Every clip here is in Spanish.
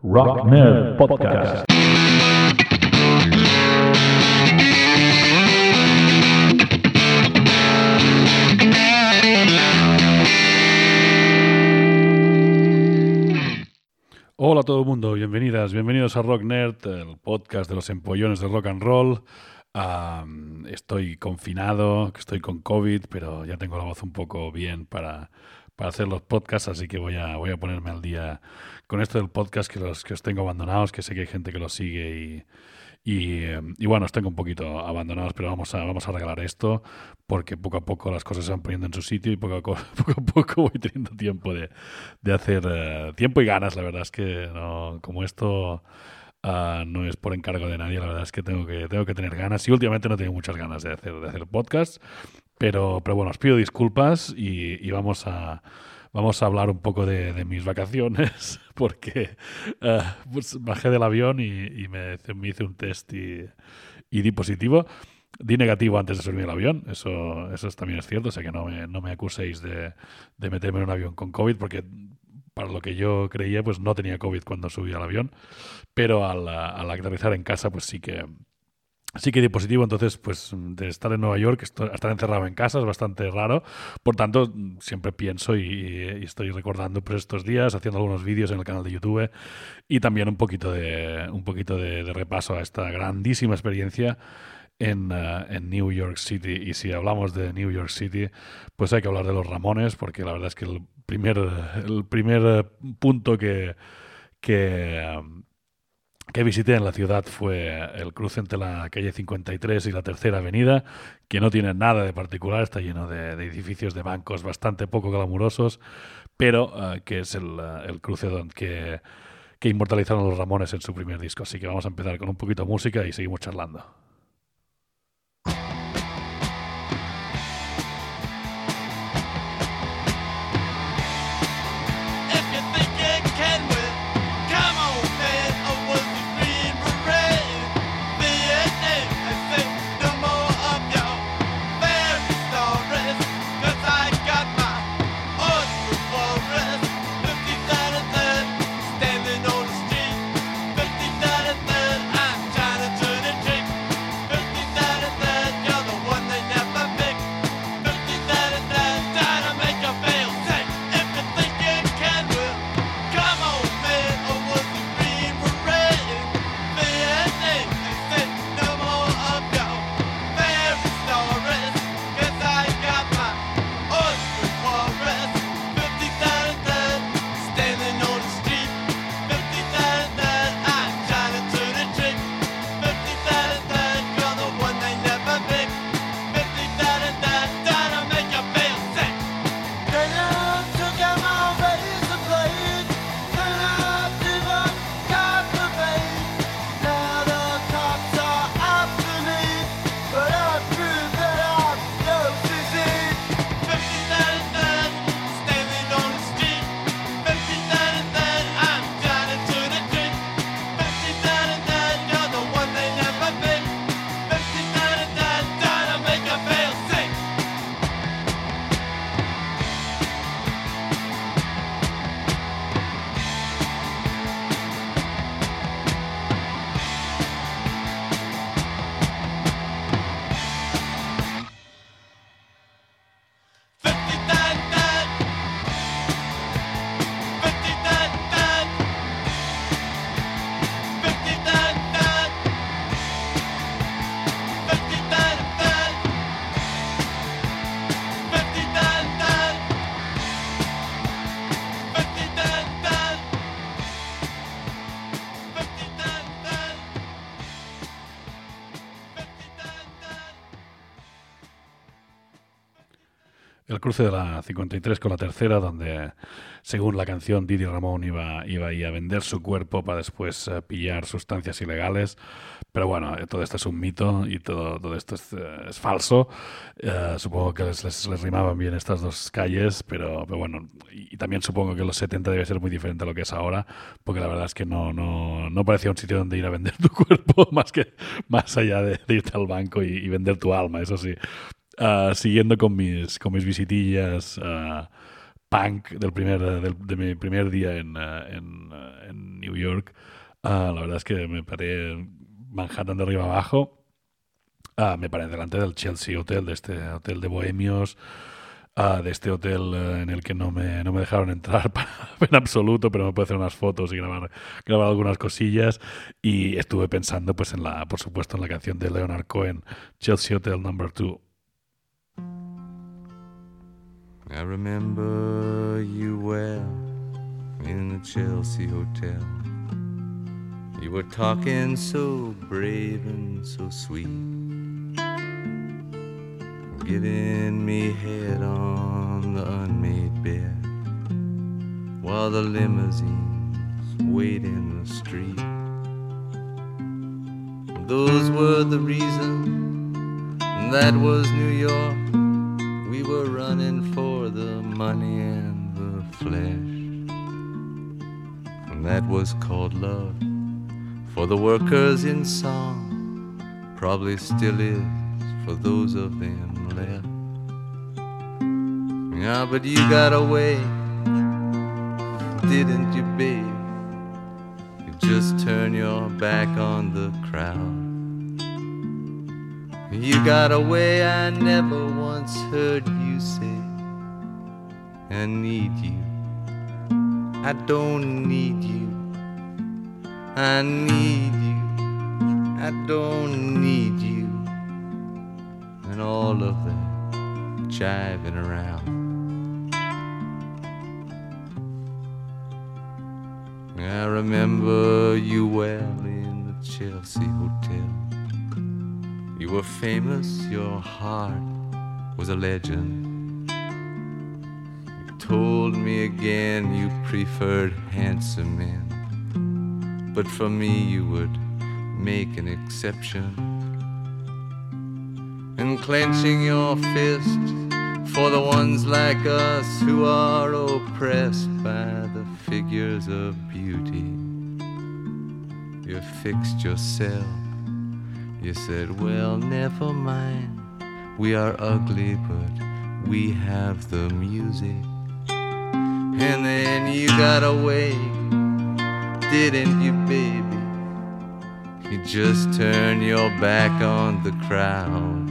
Rock Nerd Podcast. Hola a todo el mundo, bienvenidas, bienvenidos a Rock Nerd, el podcast de los empollones de rock and roll. Estoy confinado, estoy con COVID, pero ya tengo la voz un poco bien para, para hacer los podcasts, así que voy a, voy a ponerme al día con esto del podcast que los que os tengo abandonados, que sé que hay gente que los sigue y, y, eh, y bueno, os tengo un poquito abandonados, pero vamos a, vamos a regalar esto porque poco a poco las cosas se van poniendo en su sitio y poco a, co- poco, a poco voy teniendo tiempo de, de hacer eh, tiempo y ganas. La verdad es que no, como esto ah, no es por encargo de nadie, la verdad es que tengo que, tengo que tener ganas y últimamente no tengo muchas ganas de hacer, de hacer podcast, pero, pero bueno, os pido disculpas y, y vamos a... Vamos a hablar un poco de, de mis vacaciones, porque eh, pues bajé del avión y, y me, me hice un test y, y di positivo. Di negativo antes de subirme al avión, eso, eso también es cierto, o sea que no me, no me acuséis de, de meterme en un avión con COVID, porque para lo que yo creía, pues no tenía COVID cuando subí al avión, pero al, al aterrizar en casa, pues sí que, sí que di positivo, entonces pues de estar en Nueva York, estar encerrado en casa es bastante raro, por tanto siempre pienso y, y estoy recordando pues estos días, haciendo algunos vídeos en el canal de YouTube y también un poquito de, un poquito de, de repaso a esta grandísima experiencia en, eh, en New York City. Y si hablamos de New York City, pues hay que hablar de los Ramones, porque la verdad es que el primer, el primer eh, punto que, que, que visité en la ciudad fue el cruce entre la calle 53 y la Tercera Avenida, que no tiene nada de particular, está lleno de, edificios de bancos bastante poco glamurosos, pero eh, que es el, eh, cruce donde que, que inmortalizaron los Ramones en su primer disco. Así que vamos a empezar con un poquito de música y seguimos charlando. Cruce de la 53 con la tercera, donde según la canción Didi Ramón iba, iba a vender su cuerpo para después eh, pillar sustancias ilegales. Pero bueno, eh, todo esto es un mito y todo, todo esto es, eh, es falso. Supongo que les, les- les rimaban bien estas dos calles, pero, pero bueno, y, y también supongo que los 70 debe ser muy diferente a lo que es ahora, porque la verdad es que no, no, no parecía un sitio donde ir a vender tu cuerpo, más que más allá de, de irte al banco y, y vender tu alma, eso sí. Ah, siguiendo con mis, con mis visitillas ah, punk del primer, del- de mi primer día en, ah, en, en New York, la verdad es que me paré Manhattan de arriba abajo. Me paré delante del Chelsea Hotel, de este hotel de bohemios, ah, de este hotel en el que no me, no me dejaron entrar en absoluto, pero me pude hacer unas fotos y grabar, grabar algunas cosillas. Y estuve pensando, pues, en la, por supuesto, en la canción de Leonard Cohen, Chelsea Hotel Number 2. I remember you well in the Chelsea Hotel. You were talking so brave and so sweet, giving me head on the unmade bed while the limousines wait in the street. Those were the reasons, that was New York. We were running money and the flesh. And that was called love for the workers in song. Probably still is for those of them left. Yeah, but you got away, didn't you, babe? You just turn your back on the crowd. You got away, I never once heard you say, I need you. I don't need you. I need you. I don't need you. And all of that jiving around. I remember you well in the Chelsea Hotel. You were famous, your heart was a legend. Told me again you preferred handsome men, but for me you would make an exception. And clenching your fist for the ones like us who are oppressed by the figures of beauty, you fixed yourself. You said, Well, never mind. We are ugly, but we have the music. And then you got away, didn't you, baby? You just turned your back on the crowd.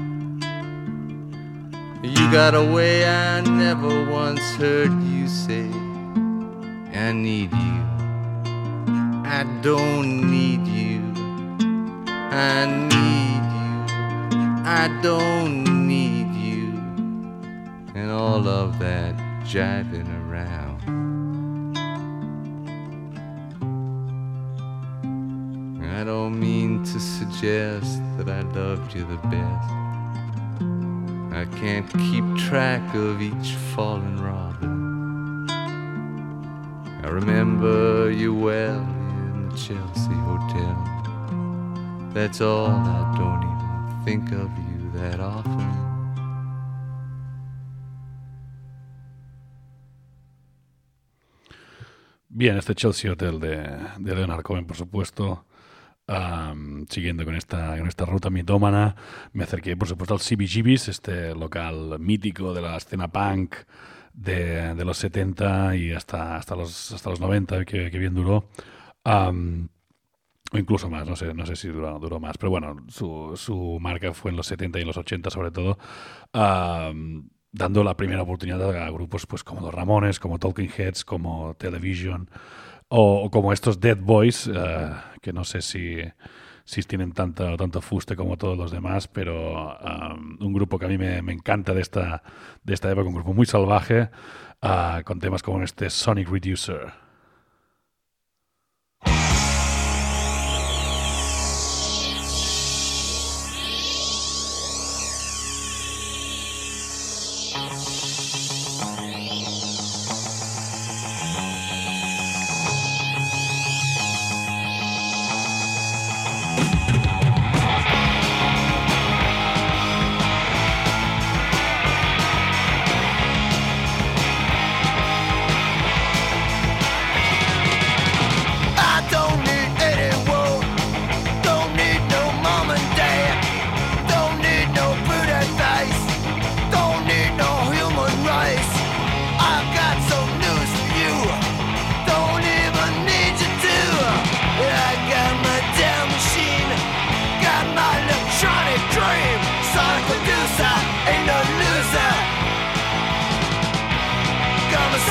You got away, I never once heard you say, I need you. I don't need you. I need you. I don't need you. And all of that jiving around. Mean to suggest that I loved you the best. I can't keep track of each fallen robin. I remember you well in the Chelsea Hotel. That's all, I don't even think of you that often. Bien, este Chelsea Hotel de, de Leonard Cohen, por supuesto. Am, siguiendo con esta, con esta ruta mitómana, me acerqué, por supuesto, al CBGB's, este local mítico de la escena punk de, de los 70 y hasta, hasta, los, hasta los 90, que, que bien duró. Am, o incluso más, no sé, no sé si duró, duró más, pero bueno, su, su marca fue en los 70 y en los 80 sobre todo, dando la primera oportunidad a grupos pues como los Ramones, como Talking Heads, como Television, o, como estos Dead Boys, eh, que no sé si, si tienen tanto, tanto fuste como todos los demás, pero am, un grupo que a mí me, me encanta de esta, de esta época, un grupo muy salvaje, ah, con temas como este Sonic Reducer.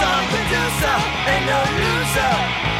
song producer, ain't no loser.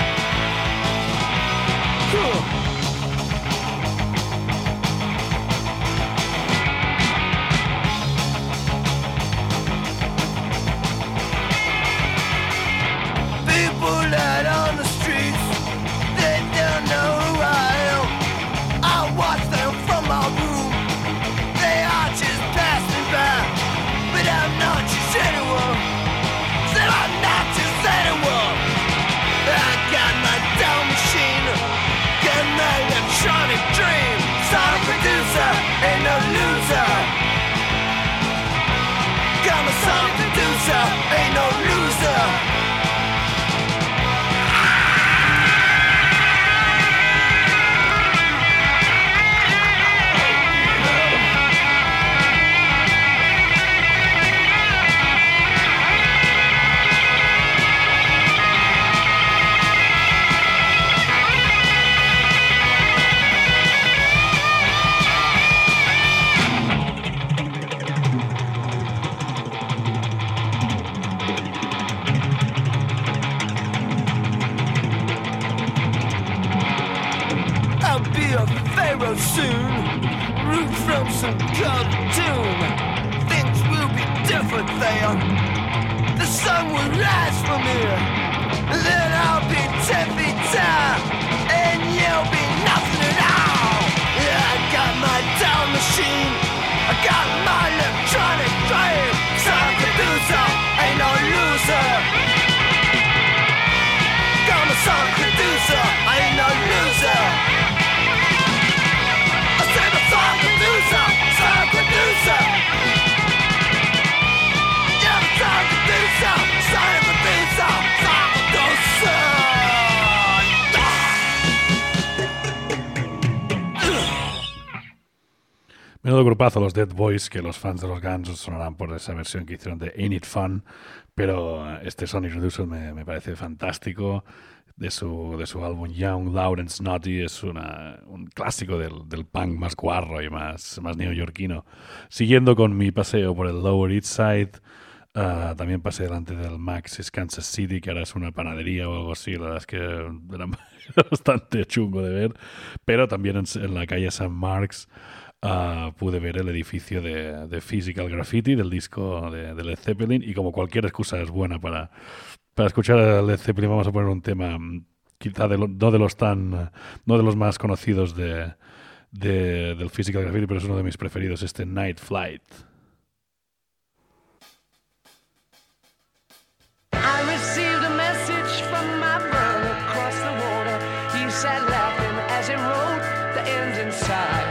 Menudo grupazo los Dead Boys, que los fans de los Guns sonarán por esa versión que hicieron de Ain't It Fun, pero eh, este Sonic Reducer me, me parece fantástico. De su, de su álbum Young, Loud and Snotty es una, un clásico del, del punk más guarro y más, más neoyorquino. Siguiendo con mi paseo por el Lower East Side, ah, también pasé delante del Max's Kansas City, que ahora es una panadería o algo así. La verdad es que era bastante chungo de ver. Pero también en, en la calle San Marks ah, pude ver el edificio de, de Physical Graffiti del disco de, de Led Zeppelin. Y como cualquier excusa es buena para, para escuchar a Led Zeppelin, vamos a poner un tema mm, quizá de lo- no de los tan no de los más conocidos de, de- del Physical Graffiti, pero es uno de mis preferidos, este Night Flight. He sat laughing as he wrote the ends inside.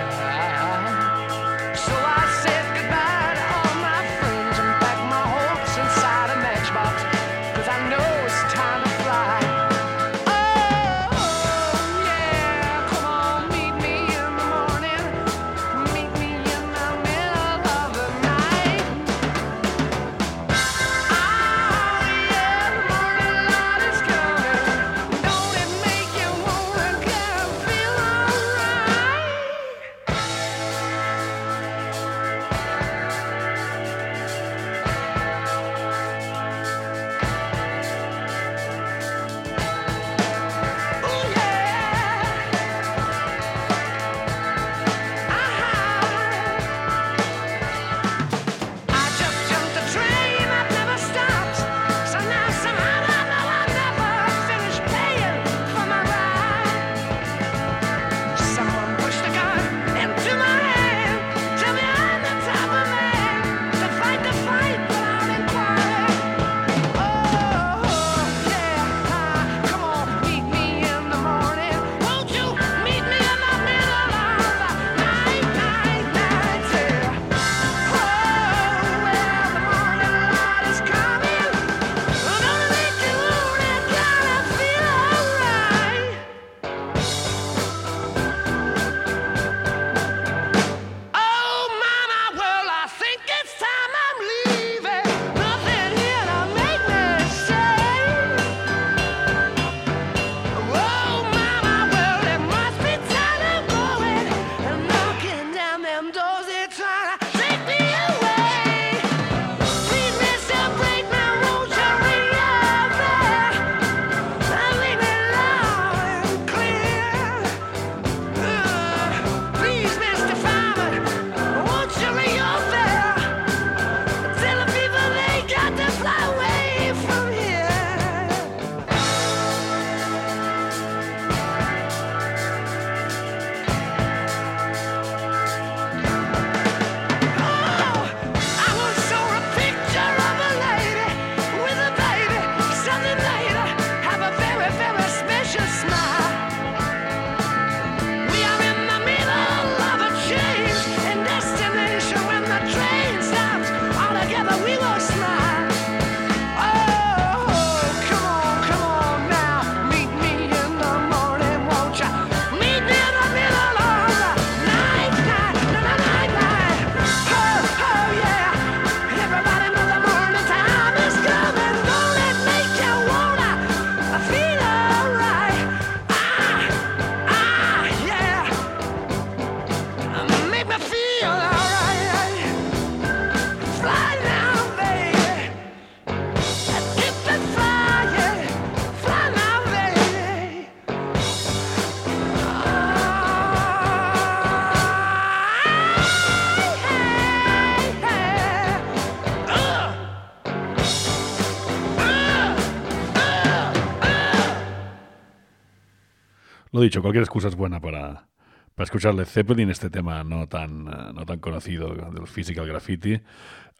Dicho, cualquier excusa es buena para, para escuchar Led Zeppelin, este tema no tan, no tan conocido de los Physical Graffiti.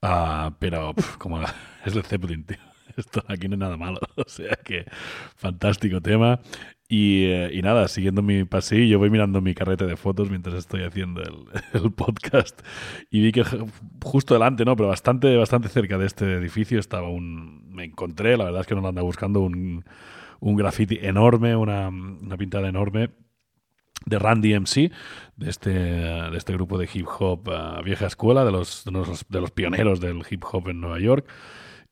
Ah, pero como es Led Zeppelin, tío. Esto aquí no hay nada malo. O sea que fantástico tema. Y, eh, y nada, siguiendo mi pasillo, voy mirando mi carrete de fotos mientras estoy haciendo el, el podcast. Y vi que ju- justo delante, ¿no? Pero bastante, bastante cerca de este edificio estaba un. Me encontré, la verdad es que no lo andaba buscando, un, un graffiti enorme, una, una pintada enorme de Randy MC, de este, de este grupo de hip hop eh, vieja escuela, de los, de los, de los pioneros del hip hop en Nueva York.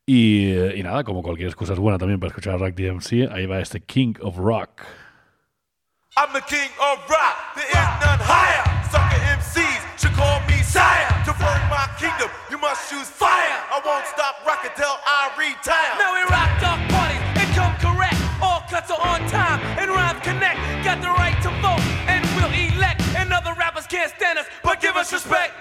Y, eh, y nada, como cualquier excusa es buena también para escuchar a Rock DMC, ahí va este King of Rock. I'm the king of rock, there is none higher. Sucker MCs should call me sire. To run my kingdom, you must choose fire. I won't stop rocking till I retire. Now we rock but give us respect.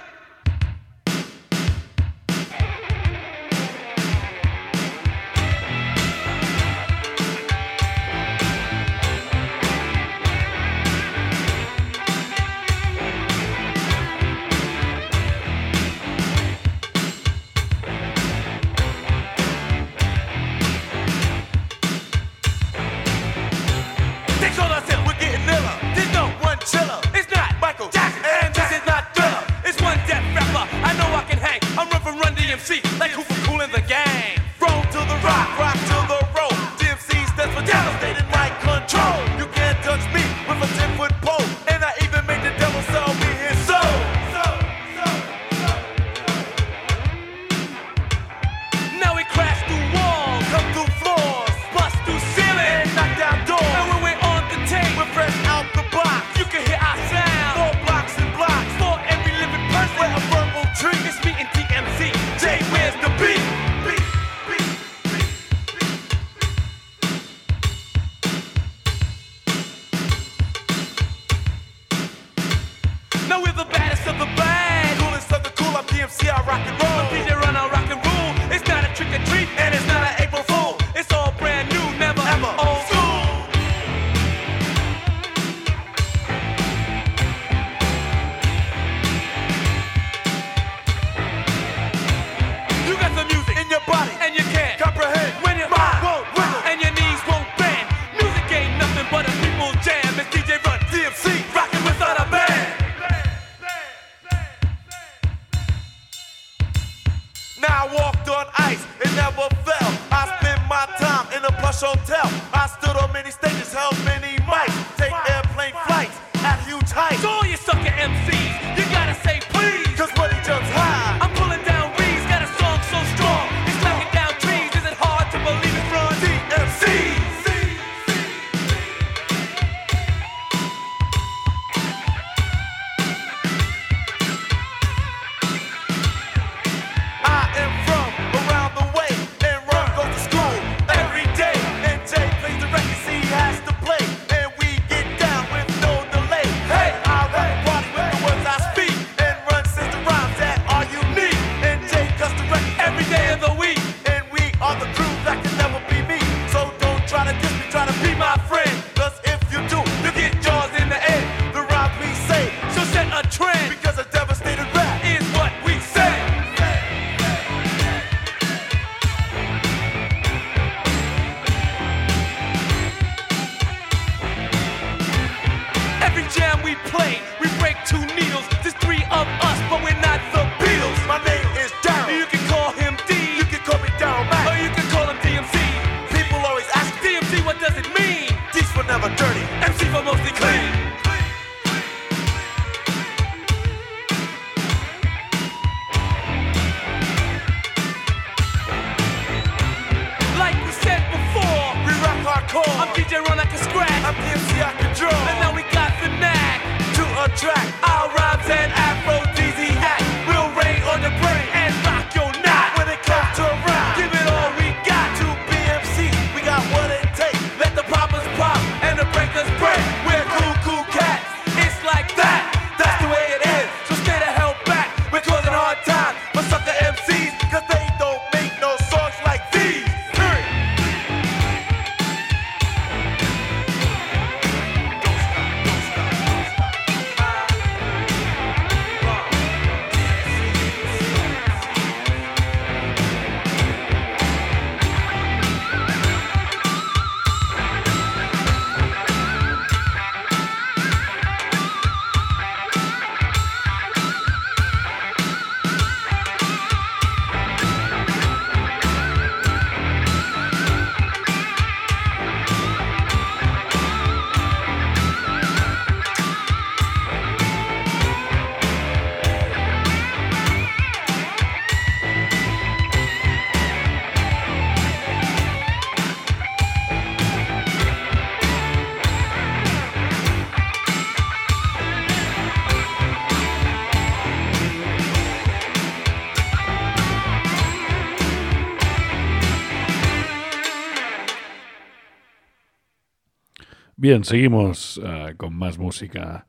Bien, seguimos eh, con más música,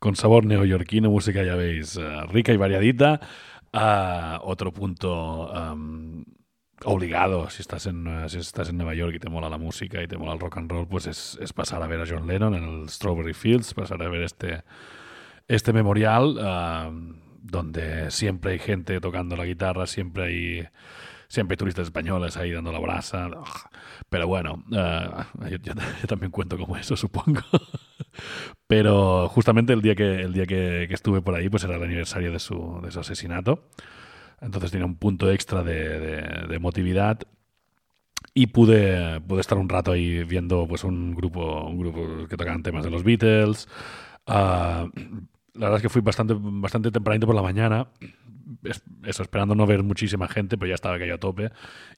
con sabor neoyorquino, música ya veis, eh, rica y variadita. Ah, otro punto am, obligado, si estás, en, eh, si estás en Nueva York y te mola la música y te mola el rock and roll, pues es, es pasar a ver a John Lennon en el Strawberry Fields, pasar a ver este, este memorial donde siempre hay gente tocando la guitarra, siempre hay siempre turistas españoles ahí dando la brasa. Pero bueno, ah, yo, también cuento como eso, supongo. Pero justamente el día que el día que, estuve por ahí, pues era el aniversario de su, de su asesinato. Entonces tenía un punto extra de, de- de emotividad. Y pude, pude estar un rato ahí viendo pues un grupo, un grupo que tocaban temas de los Beatles. Ah, la verdad es que fui bastante, bastante tempranito por la mañana. Es- Eso, esperando no ver muchísima gente, pero ya estaba aquello a tope.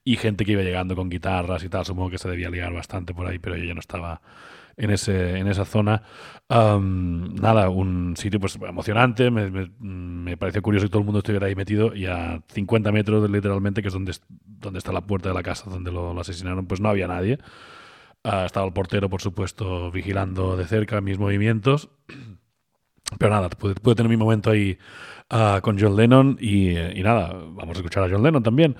Y gente que iba llegando con guitarras y tal. Supongo que se debía liar bastante por ahí, pero yo ya no estaba en, ese, en esa zona. Nada, un sitio pues emocionante. Me, me- pareció curioso que todo el mundo estuviera ahí metido. Y a 50 metros, literalmente, que es donde, donde está la puerta de la casa donde lo, asesinaron, pues no había nadie. Ah, estaba el portero, por supuesto, vigilando de cerca mis movimientos. Pero nada, pude, tener mi momento ahí ah, con John Lennon y, eh, y nada, vamos a escuchar a John Lennon también.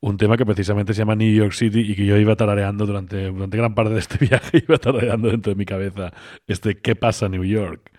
Un tema que precisamente se llama New York City y que yo iba tarareando durante, durante gran parte de este viaje, iba tarareando dentro de mi cabeza este ¿Qué pasa New York?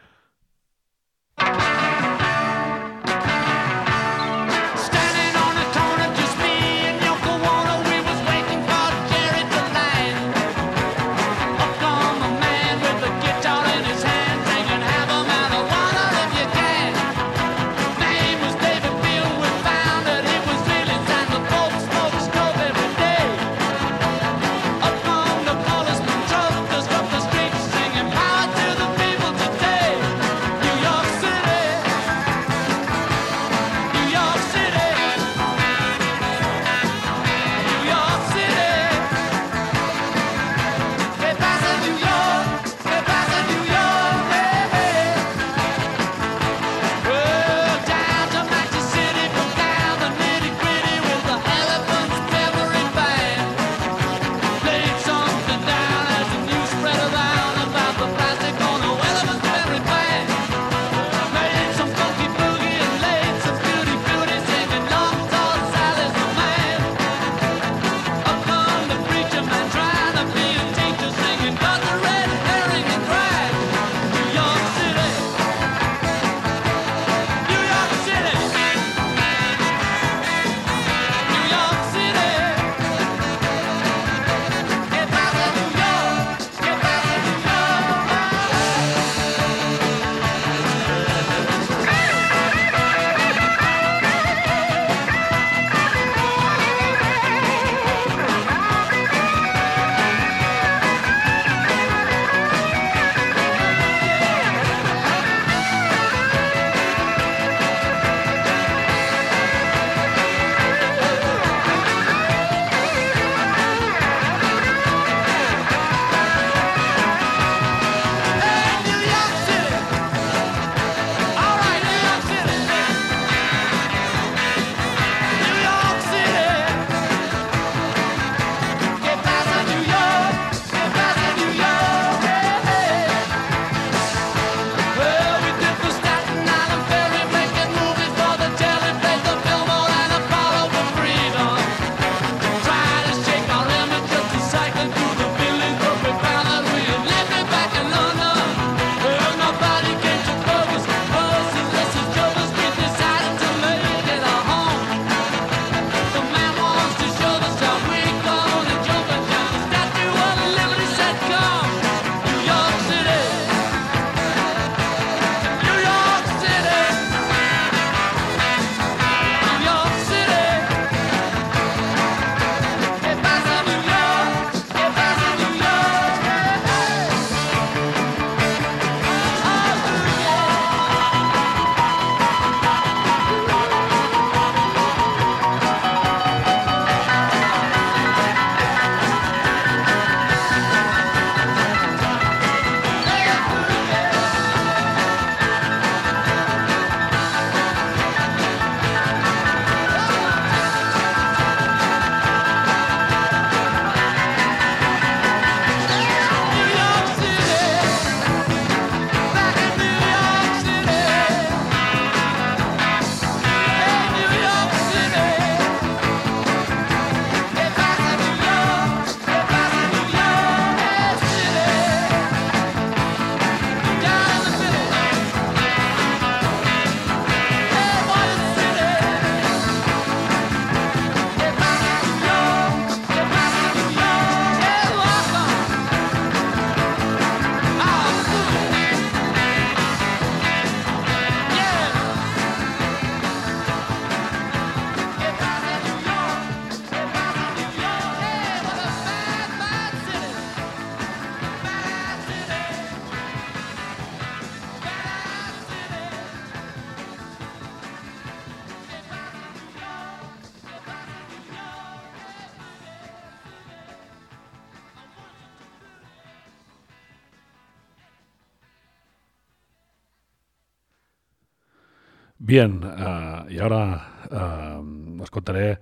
Bien, ah, y ahora ah, os contaré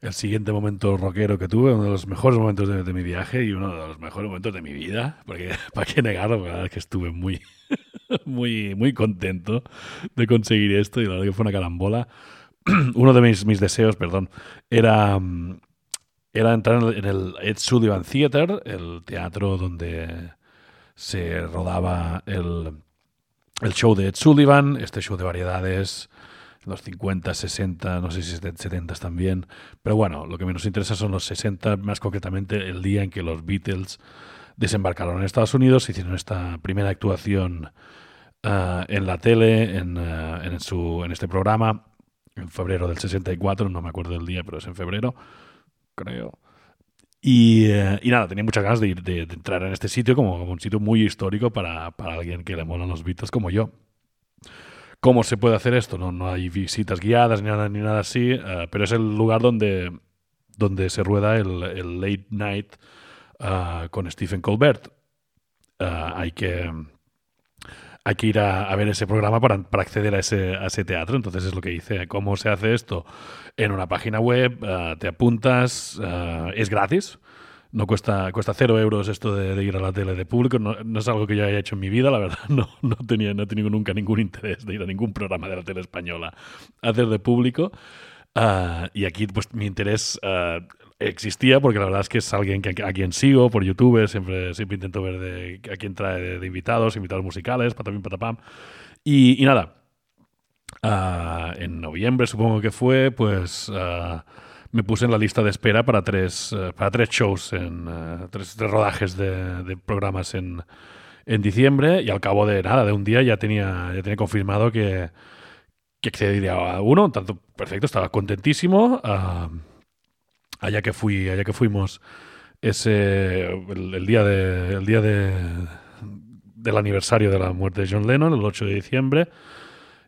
el siguiente momento rockero que tuve, uno de los mejores momentos de, mi viaje y uno de los mejores momentos de mi vida, porque para qué negarlo, la verdad es que estuve muy, muy, muy contento de conseguir esto y la verdad que fue una carambola. uno de mis, deseos, perdón, era, entrar en el Ed Sullivan Theater, el teatro donde se rodaba el, el show de Ed Sullivan, este show de variedades, los 50, 60, no sé si 70 también, pero bueno, lo que nos interesa son los 60, más concretamente el día en que los Beatles desembarcaron en Estados Unidos, hicieron esta primera actuación ah, en la tele, en, ah, en, su, en este programa, en febrero del 64, no me acuerdo del día, pero es en febrero, creo. Y, eh, y nada, tenía muchas ganas de, entrar en este sitio como, un sitio muy histórico para, para alguien que le molan los Beatles como yo. ¿Cómo se puede hacer esto? No, no hay visitas guiadas ni nada, ni nada así, eh, pero es el lugar donde, donde se rueda el, late night eh, con Stephen Colbert. Hay que hay que ir a, a ver ese programa para, para acceder a ese, a ese teatro. Entonces es lo que hice. ¿Cómo se hace esto? En una página web, eh, te apuntas, eh, es gratis. No cuesta, cuesta cero euros esto de, de ir a la tele de público. No, no es algo que yo haya hecho en mi vida, la verdad. No, no, tenía, no he tenido nunca ningún interés de ir a ningún programa de la tele española a hacer de público. Ah, y aquí, pues, mi interés ah, existía porque la verdad es que es alguien que, a quien sigo por YouTube. Siempre, siempre intento ver de, a quién trae de, invitados, invitados musicales, patapim, patapam. Y, y nada, ah, en noviembre supongo que fue, pues ah, me puse en la lista de espera para tres, eh, para tres shows, en, eh, tres, tres rodajes de, de programas en, en diciembre y al cabo de nada, de un día ya tenía, ya tenía confirmado que, que accedería a uno, tanto perfecto, estaba contentísimo. ah, allá que fui, allá que fuimos ese el, día de el día de del aniversario de la muerte de John Lennon, el 8 de diciembre,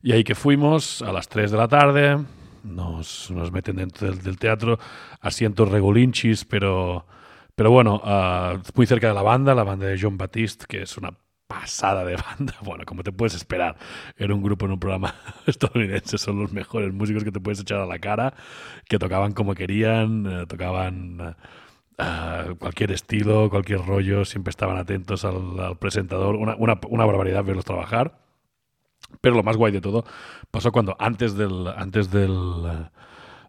y ahí que fuimos a las 3 de la tarde, nos, nos meten dentro del, teatro, asientos regulinchis, pero, pero bueno, ah, muy cerca de la banda, la banda de John Batiste, que es una pasada de banda, bueno, como te puedes esperar, era un grupo en un programa estadounidense, son los mejores músicos que te puedes echar a la cara, que tocaban como querían, eh, tocaban... eh, ah, cualquier estilo, cualquier rollo, siempre estaban atentos al, al presentador, una, una, una barbaridad verlos trabajar. Pero lo más guay de todo pasó cuando antes del, antes del, eh,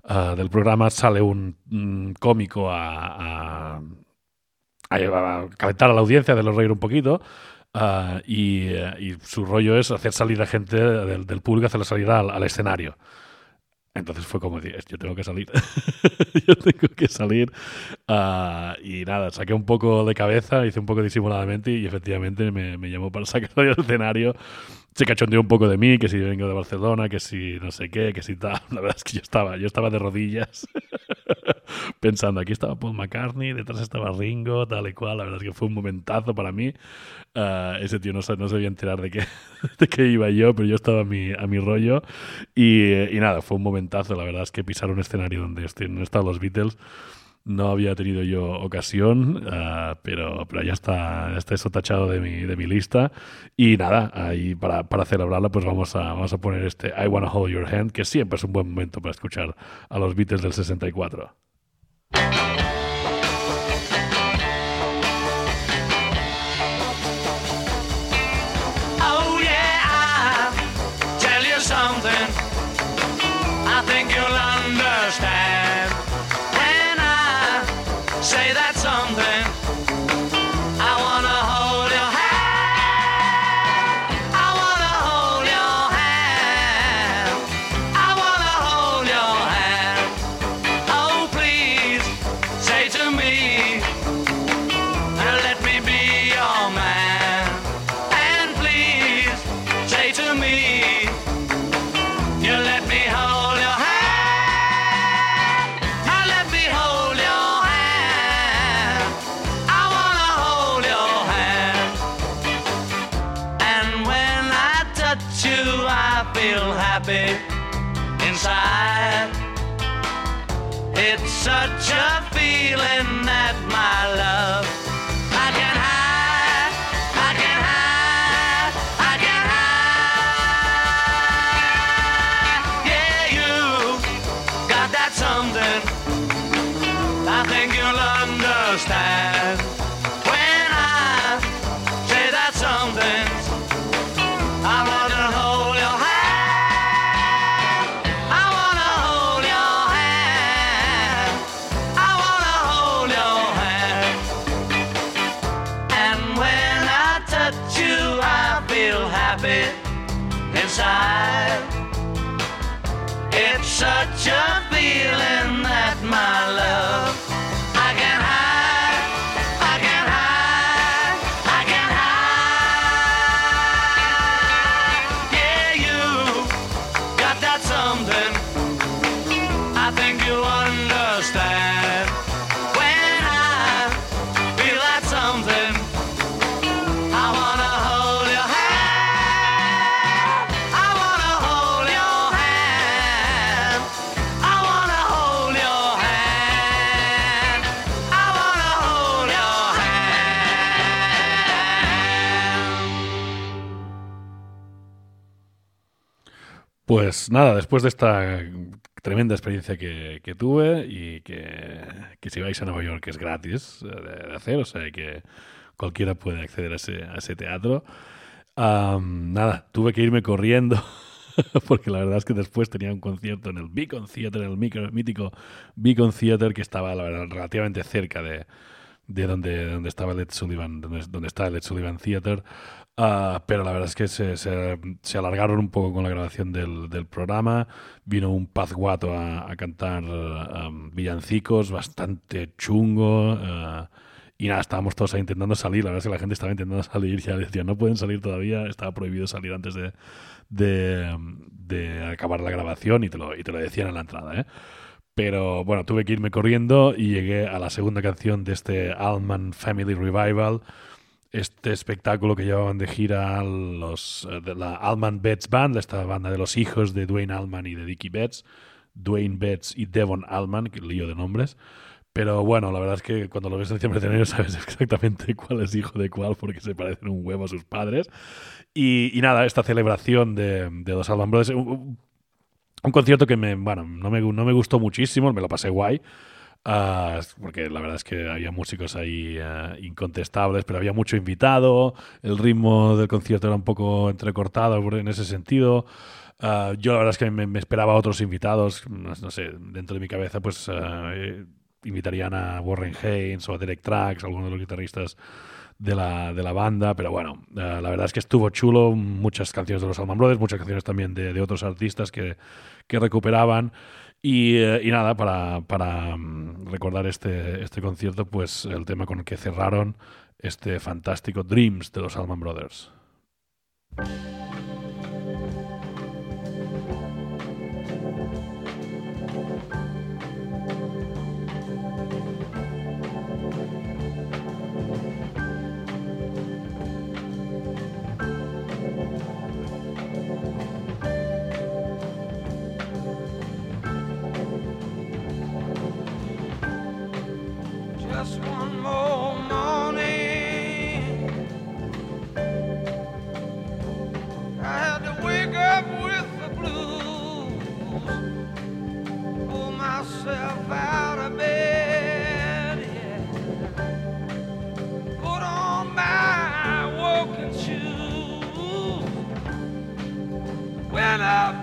ah, del programa sale un, un cómico a, a, a calentar a la audiencia, de los reír un poquito. Ah, y, eh, y su rollo es hacer salir a gente del, del público, hacerla salir al, al escenario. Entonces fue como, "Tío, yo tengo que salir. yo tengo que salir. Ah, y nada, saqué un poco de cabeza, hice un poco disimuladamente y efectivamente me, me llamó para sacar del escenario. Se cachondeó un poco de mí, que si vengo de Barcelona, que si no sé qué, que si tal. La verdad es que yo estaba, yo estaba de rodillas pensando, aquí estaba Paul McCartney, detrás estaba Ringo, tal y cual. La verdad es que fue un momentazo para mí. Ah, ese tío no, no se debía enterar de qué, de qué iba yo, pero yo estaba a mi, a mi rollo. Y, y nada, fue un momentazo. La verdad es que pisar un escenario donde est- no estaban los Beatles no había tenido yo ocasión, ah, pero, pero ya está, está eso tachado de mi, de mi lista. Y nada, ahí para, para celebrarla, pues vamos a, vamos a poner este I Wanna Hold Your Hand, que siempre es un buen momento para escuchar a los Beatles del 64. Pues nada, después de esta tremenda experiencia que, tuve y que, si vais a Nueva York es gratis eh, de, de hacer, o sea que cualquiera puede acceder a ese, teatro. Nada, tuve que irme corriendo porque la verdad es que después tenía un concierto en el Beacon Theater, el mítico Beacon Theater que estaba relativamente cerca de, de donde, estaba el Ed Sullivan, donde, está el Sullivan Theater. Ah, pero la verdad es que se, alargaron un poco con la grabación del, programa. Vino un pazguato a, a cantar um, villancicos, bastante chungo. ah, y nada, estábamos todos ahí intentando salir. La verdad es que la gente estaba intentando salir. Ya decía, no pueden salir todavía. Estaba prohibido salir antes de, de, acabar la grabación y te, lo, y te lo decían en la entrada. ¿eh? Pero bueno, tuve que irme corriendo y llegué a la segunda canción de este Allman Family Revival, este espectáculo que llevaban de gira los eh, de la Allman Betts Band, esta banda de los hijos de Dwayne Allman y de Dickie Betts, Dwayne Betts y Devon Allman, que lío de nombres. Pero bueno, la verdad es que cuando lo ves en Siempre sabes exactamente cuál es hijo de cuál porque se parecen un huevo a sus padres. Y, nada, esta celebración de, de los Allman Brothers, un- un concierto que me, bueno, no me, no me gustó muchísimo, me lo pasé guay. Ah, porque la verdad es que había músicos ahí ah, incontestables, pero había mucho invitado. El ritmo del concierto era un poco entrecortado en ese sentido. Ah, yo la verdad es que me, esperaba otros invitados. No, sé, dentro de mi cabeza, pues eh, invitarían a Warren Haynes o a Derek Trax, algunos de los guitarristas de la, de la banda, pero bueno, eh, la verdad es que estuvo chulo, muchas canciones de los Allman Brothers, muchas canciones también de, de otros artistas que, que recuperaban. Y, eh, y nada, para, para mm, recordar este, este concierto, pues el tema con que cerraron este fantástico Dreams de los Allman Brothers. ran out.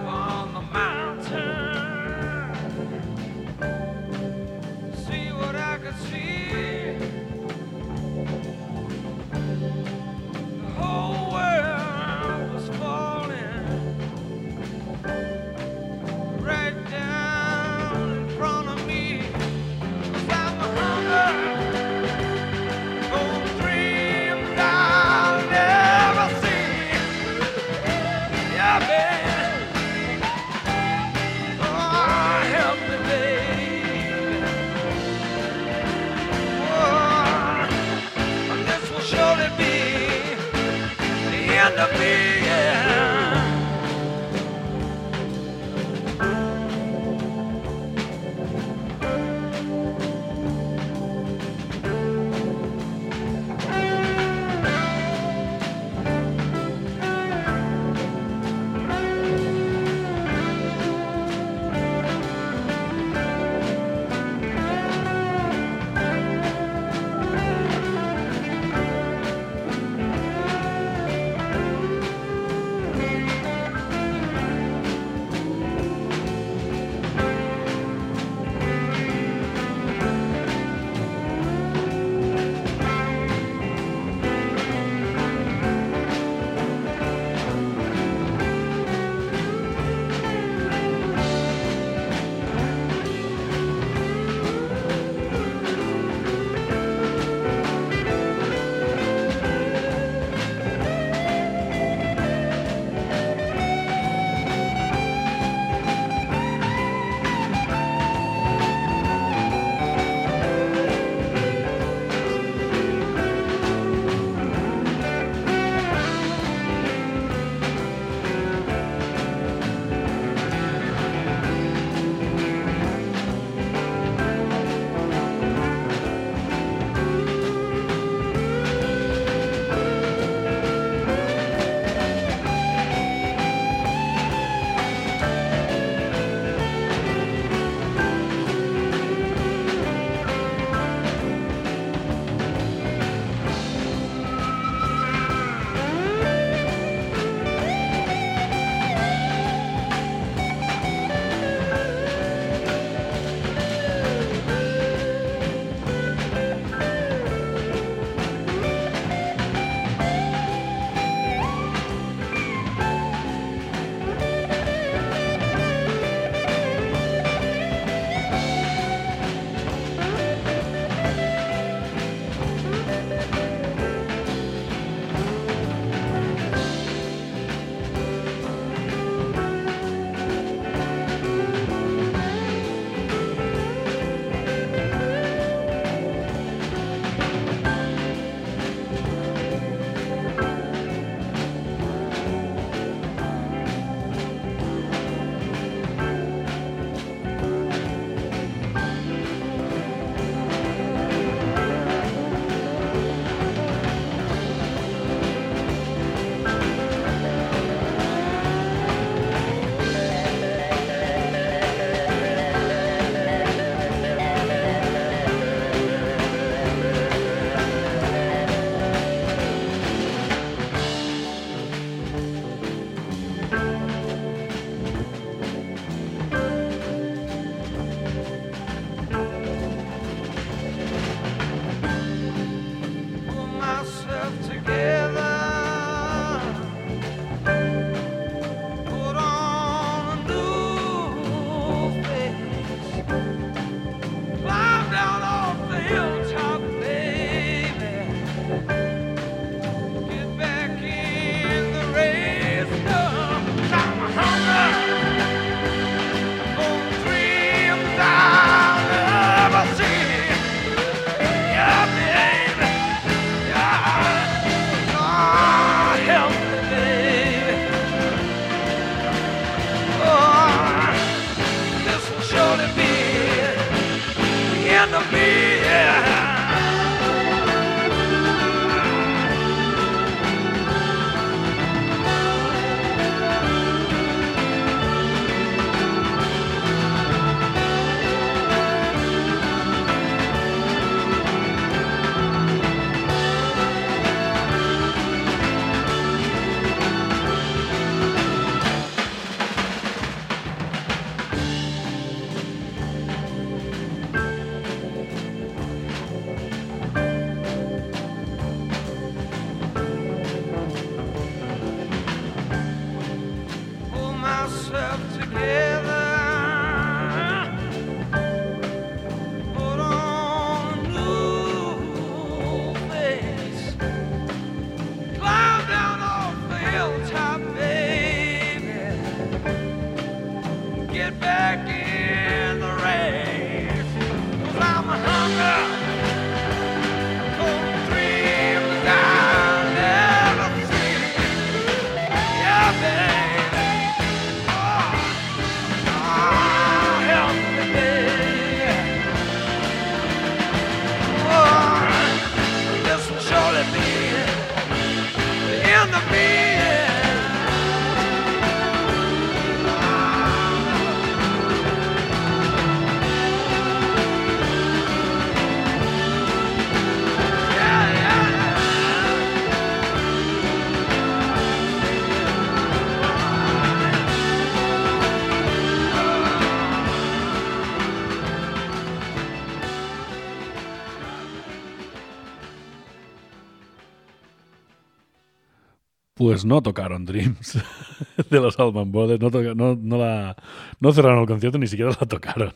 Pues no tocaron Dreams de los Allman Brothers, no, no, no la, no cerraron el concierto, ni siquiera la tocaron.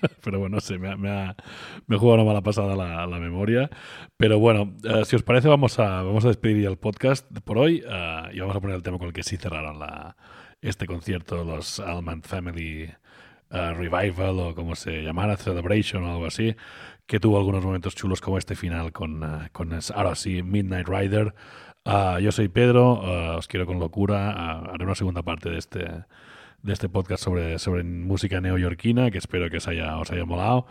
Pero bueno, no sé, me ha, me jugado una mala pasada la, la memoria. Pero bueno, eh, si os parece, vamos a, vamos a despedir el podcast por hoy eh, y vamos a poner el tema con el que sí cerraron la, este concierto, los Allman Family eh, Revival o como se llamara, Celebration o algo así, que tuvo algunos momentos chulos como este final con, con ahora sí, Midnight Rider. Ah, yo soy Pedro, ah, os quiero con locura. ah, haré una segunda parte de este, de este podcast sobre, sobre música neoyorquina, que espero que os haya, os haya molado.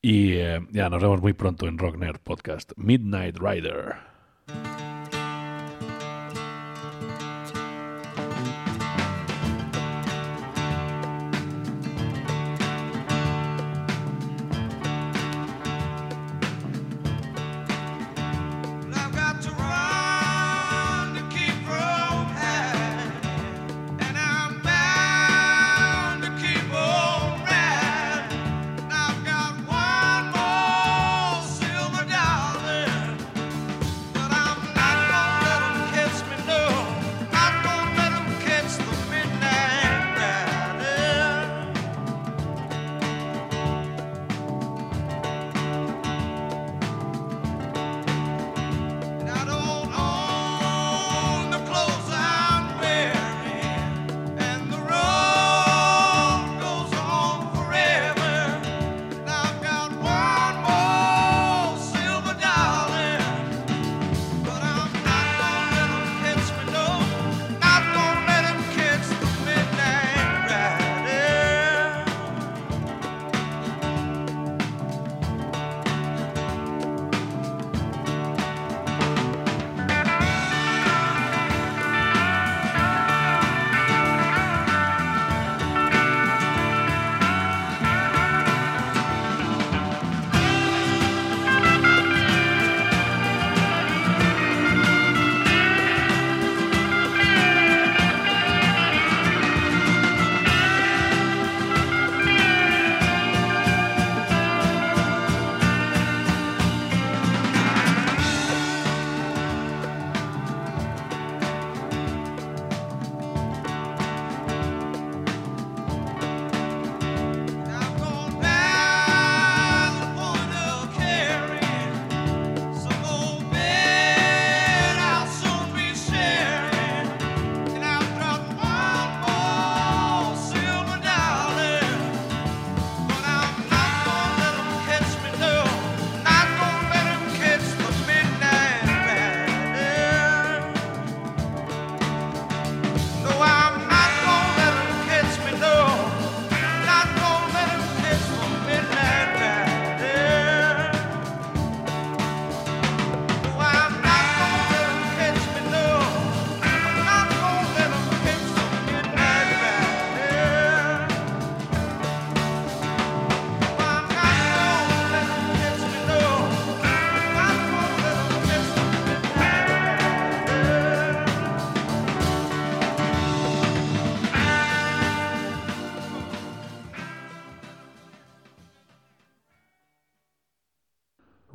Y eh, ya, nos vemos muy pronto en Rock Nerd Podcast. Midnight Rider.